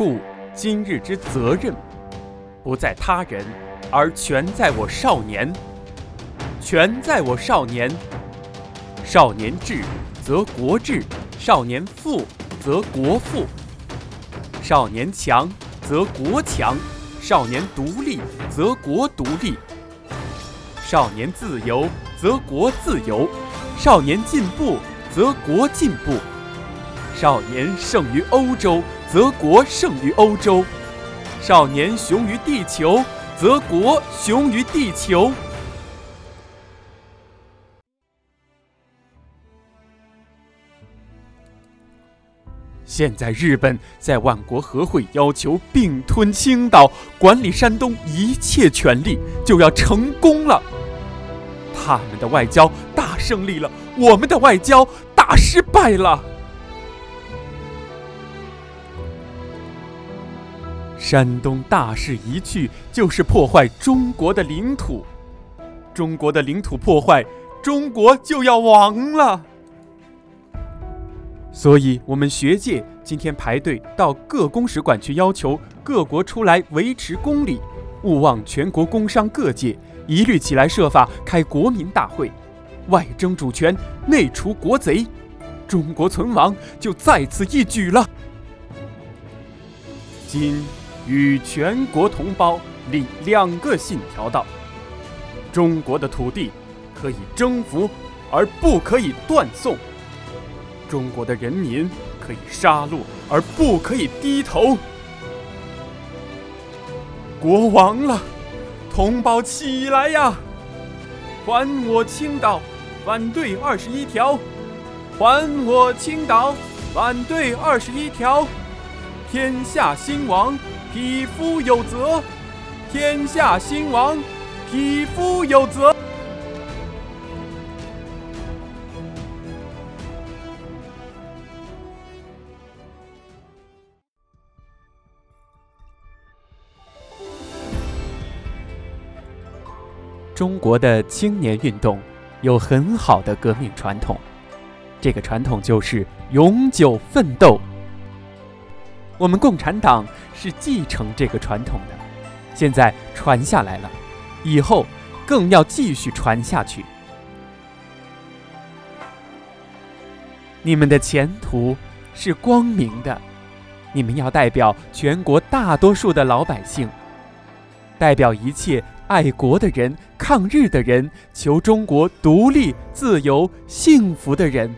故今日之责任，不在他人，而全在我少年。全在我少年。少年智，则国智；少年富，则国富；少年强，则国强；少年独立，则国独立；少年自由，则国自由；少年进步，则国进步；少年胜于欧洲，则国胜于欧洲；少年雄于地球，则国雄于地球。现在日本在万国和会要求并吞青岛，管理山东一切权利就要成功了。他们的外交大胜利了，我们的外交大失败了。山东大势一去，就是破坏中国的领土。中国的领土破坏，中国就要亡了。所以，我们学界今天排队到各公使馆去，要求各国出来维持公理，勿忘全国工商各界一律起来设法开国民大会，外争主权，内除国贼，中国存亡就在此一举了。今与全国同胞立两个信条道：中国的土地可以征服，而不可以断送。中国的人民可以杀戮，而不可以低头。国亡了，同胞起来呀！还我青岛，反对二十一条！还我青岛，反对二十一条！天下兴亡，匹夫有责！天下兴亡，匹夫有责！中国的青年运动有很好的革命传统，这个传统就是永久奋斗。我们共产党是继承这个传统的，现在传下来了，以后更要继续传下去。你们的前途是光明的，你们要代表全国大多数的老百姓，代表一切。爱国的人，抗日的人，求中国独立、自由、幸福的人，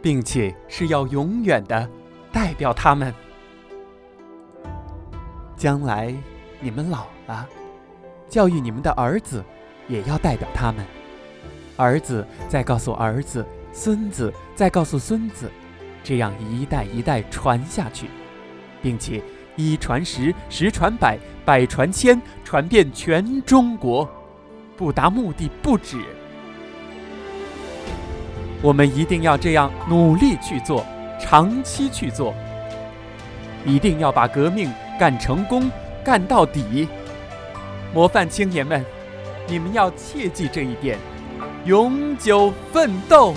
并且是要永远的代表他们。将来你们老了，教育你们的儿子，也要代表他们。儿子再告诉儿子，孙子再告诉孙子，这样一代一代传下去，并且。一传十，十传百，百传千，传遍全中国，不达目的不止。我们一定要这样努力去做，长期去做，一定要把革命干成功，干到底。模范青年们，你们要切记这一点，永久奋斗。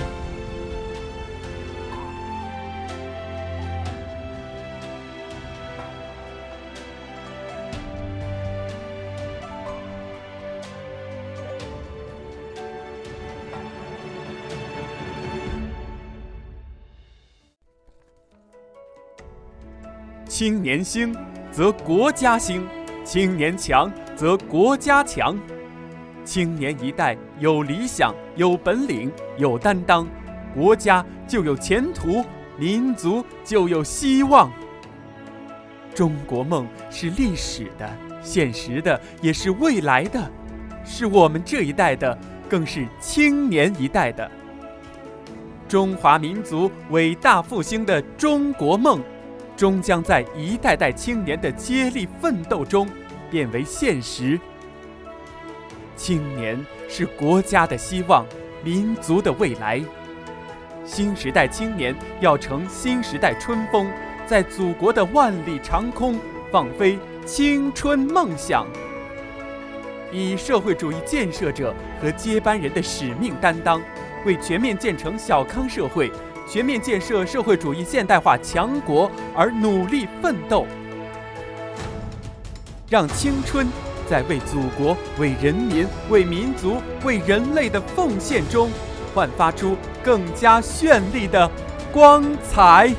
青年兴，则国家兴；青年强，则国家强。青年一代有理想、有本领、有担当，国家就有前途，民族就有希望。中国梦是历史的、现实的，也是未来的，是我们这一代的，更是青年一代的。中华民族伟大复兴的中国梦。终将在一代代青年的接力奋斗中变为现实。青年是国家的希望，民族的未来。新时代青年要乘新时代春风，在祖国的万里长空放飞青春梦想，以社会主义建设者和接班人的使命担当，为全面建成小康社会。全面建设社会主义现代化强国而努力奋斗让青春在为祖国为人民为民族为人类的奉献中焕发出更加绚丽的光彩。